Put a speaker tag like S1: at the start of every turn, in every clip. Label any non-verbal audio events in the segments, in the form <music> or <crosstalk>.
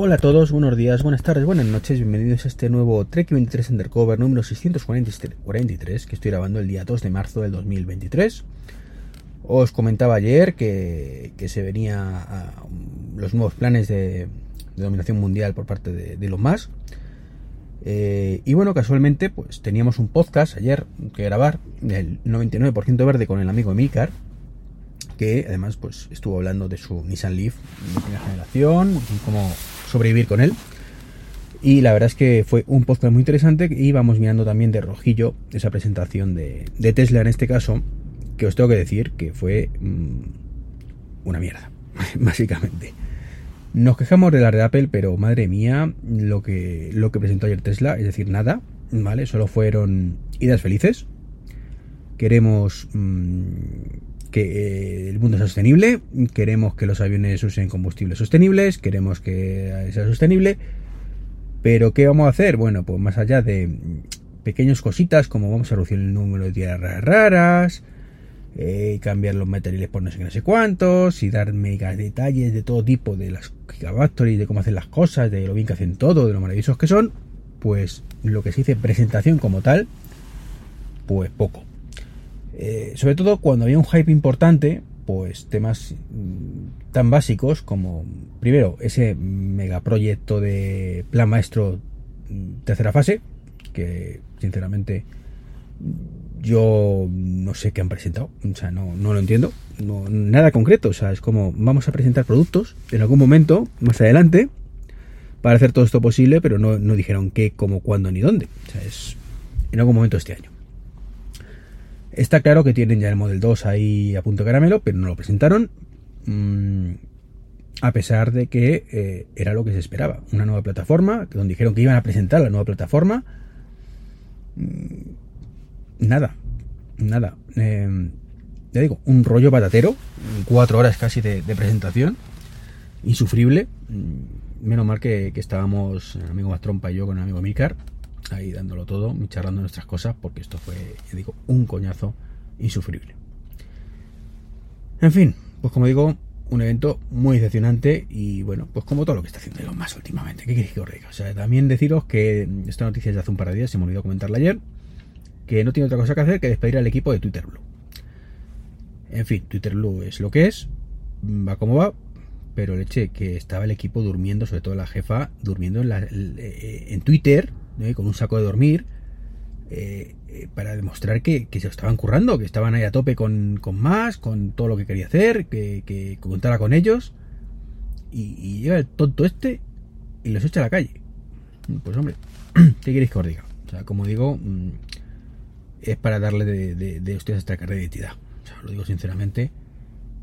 S1: Hola a todos, buenos días, buenas tardes, buenas noches, bienvenidos a este nuevo Trek 23 Undercover número 643 que estoy grabando el día 2 de marzo del 2023. Os comentaba ayer que, se venía los nuevos planes de, dominación mundial por parte de, de Elon Musk. Eh, y bueno, casualmente, pues teníamos un podcast ayer que grabar, el 99% verde con el amigo Emilcar, que además pues estuvo hablando de su Nissan Leaf de primera generación y cómo sobrevivir con él. Y la verdad es que fue un podcast muy interesante y vamos mirando también de rojillo esa presentación de, Tesla en este caso, que os tengo que decir que fue mm, una mierda, <laughs> básicamente. Nos quejamos de la red Apple, pero madre mía, lo que, lo que presentó ayer Tesla, es decir, nada, ¿vale? Solo fueron idas felices. Queremos mm, que eh, el mundo sea sostenible, queremos que los aviones usen combustibles sostenibles, queremos que sea sostenible, pero ¿qué vamos a hacer? Bueno, pues más allá de pequeñas cositas como vamos a reducir el número de tierras raras, eh, cambiar los materiales por no sé qué, no sé cuántos, y dar mega detalles de todo tipo de las Gigafactories, de cómo hacen las cosas, de lo bien que hacen todo, de lo maravillosos que son, pues lo que se dice presentación como tal, pues poco. Eh, sobre todo cuando había un hype importante, pues temas mm, tan básicos como, primero, ese megaproyecto de plan maestro mm, tercera fase, que sinceramente yo no sé qué han presentado, o sea, no, no lo entiendo, no, nada concreto, o sea, es como vamos a presentar productos en algún momento, más adelante, para hacer todo esto posible, pero no, no dijeron qué, cómo, cuándo ni dónde, o sea, es en algún momento este año. Está claro que tienen ya el Model 2 ahí a punto caramelo, pero no lo presentaron. Mm, a pesar de que eh, era lo que se esperaba. Una nueva plataforma, donde dijeron que iban a presentar la nueva plataforma. Mm, nada, nada. Em, ya digo, un rollo patatero. Cuatro horas casi de, presentación. Insufrible. Mm, menos mal que, estábamos, el amigo Mastrompa y yo con el amigo Mikar ahí dándolo todo, charlando nuestras cosas, porque esto fue, ya digo, un coñazo insufrible. En fin, pues como digo, un evento muy decepcionante y bueno, pues como todo lo que está haciendo Elon más últimamente. ¿Qué queréis que os diga? O sea, también deciros que esta noticia es de hace un par de días, se me olvidó comentarla ayer, que no tiene otra cosa que hacer que despedir al equipo de Twitter Blue. En fin, Twitter Blue es lo que es, va como va, pero leche que estaba el equipo durmiendo, sobre todo la jefa, durmiendo en, eh, en Twitter, ¿eh? con un saco de dormir, eh, eh, para demostrar que, se estaban currando, que estaban ahí a tope con, más, con todo lo que quería hacer, que, contara con ellos. Y, llega el tonto este y los echa a la calle. Pues hombre, <clears throat> ¿qué queréis que os diga? O sea, como digo, mm, es para darle de, de, ustedes esta carrera de identidad. O sea, lo digo sinceramente,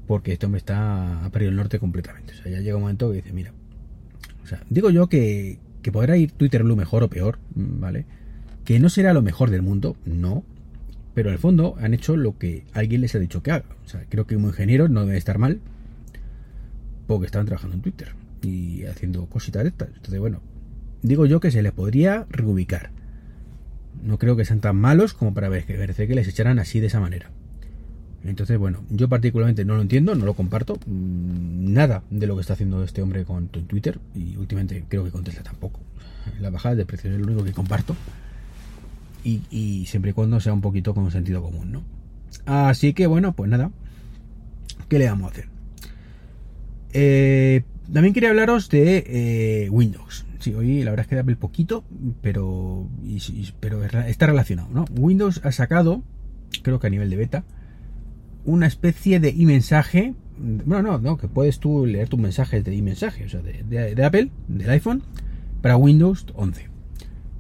S1: porque este hombre está a perdido el norte completamente. O sea, ya llega un momento que dice, mira, o sea, digo yo que, que podrá ir Twitter Blue mejor o peor, ¿vale? Que no será lo mejor del mundo, no. Pero en el fondo han hecho lo que alguien les ha dicho que haga. O sea, creo que un ingeniero no debe estar mal porque estaban trabajando en Twitter y haciendo cositas de estas. Entonces, bueno, digo yo que se les podría reubicar. No creo que sean tan malos como para ver que que les echaran así de esa manera. Entonces, bueno, yo particularmente no lo entiendo, no lo comparto. Mm, nada de lo que está haciendo este hombre con Twitter. Y últimamente creo que con Tesla tampoco. La bajada de precios es lo único que comparto. Y, siempre y cuando sea un poquito con sentido común, ¿no? Así que bueno, pues nada. ¿Qué le vamos a hacer? Eh, también quería hablaros de eh, Windows. Sí, hoy la verdad es que da poquito, pero, pero está relacionado, ¿no? Windows ha sacado, creo que a nivel de beta, una especie de e-mensaje. Bueno, no, no, que puedes tú leer tus mensajes de e-mensaje, o sea, de, Apple, del iPhone, para Windows 11.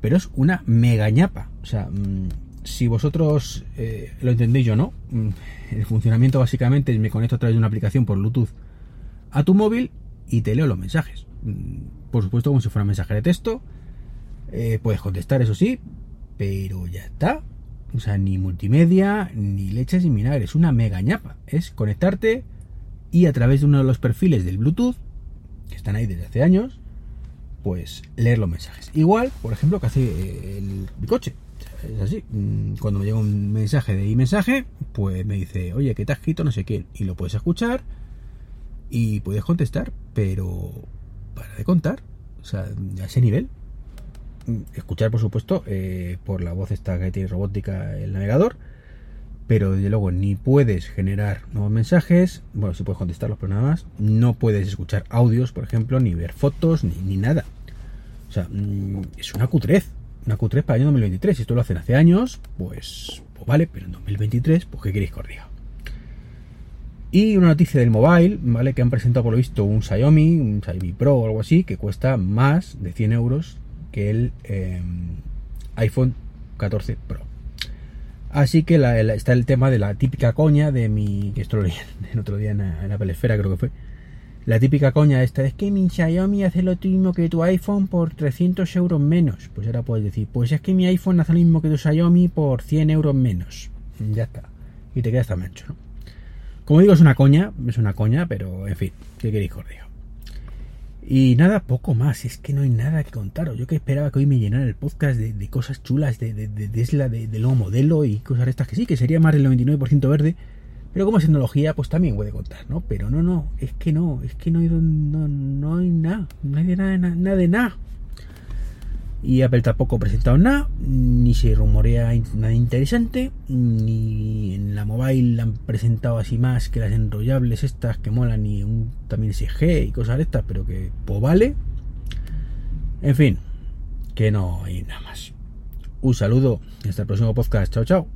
S1: Pero es una mega ñapa. O sea, mm, si vosotros eh, lo entendéis yo no, mm, <laughs> el funcionamiento básicamente es me conecto a través de una aplicación por Bluetooth a tu móvil y te leo los mensajes. Mm, por supuesto, como si fuera un mensaje de texto. Eh, puedes contestar, eso sí, pero ya está. O sea, ni multimedia, ni leches ni mirar. Es una mega ñapa. Es conectarte y a través de uno de los perfiles del Bluetooth, que están ahí desde hace años, pues leer los mensajes. Igual, por ejemplo, que hace eh, el, coche. Es así. Mm, cuando me llega un mensaje de mensaje, pues me dice, oye, ¿qué te has escrito? No sé quién. Y lo puedes escuchar y puedes contestar, pero para de contar. O sea, a ese nivel. Escuchar, por supuesto, eh, por la voz esta que tiene robótica el navegador. Pero desde luego ni puedes generar nuevos mensajes. Bueno, si puedes contestarlos, pero nada más. No puedes escuchar audios, por ejemplo, ni ver fotos, ni, ni nada. O sea, mm, es una cutrez. Una cutrez para el año 2023. Si esto lo hacen hace años, pues, pues vale. Pero en 2023, pues ¿qué queréis diga? Y una noticia del mobile, ¿vale? Que han presentado por lo visto un Xiaomi, un Xiaomi Pro o algo así, que cuesta más de 100 euros que el eh, iPhone 14 Pro. Así que está el tema de la típica coña de mi. esto lo <laughs> otro día en la, pelesfera, creo que fue. La típica coña esta es que mi Xiaomi hace lo mismo que tu iPhone por 300 euros menos. Pues ahora puedes decir, pues es que mi iPhone hace lo mismo que tu Xiaomi por 100 euros menos. Ya está. Y te quedas tan ancho, ¿no? Como digo, es una coña, es una coña, pero en fin, ¿qué queréis diga? Y nada, poco más, es que no hay nada que contaros. Yo que esperaba que hoy me llenara el podcast de, de cosas chulas de, de, de Tesla, de, de, nuevo modelo y cosas estas que sí, que sería más del 99% verde, pero como es tecnología, pues también puede contar, ¿no? Pero no, no, es que no, es que no hay, no, no hay nada, no hay de nada, nada de nada. Y Apple tampoco ha presentado nada, ni se rumorea nada interesante, ni en la mobile han presentado así más que las enrollables estas que molan y un también SG y cosas de estas, pero que pues vale. En fin, que no hay nada más. Un saludo, hasta el próximo podcast. Chao, chao.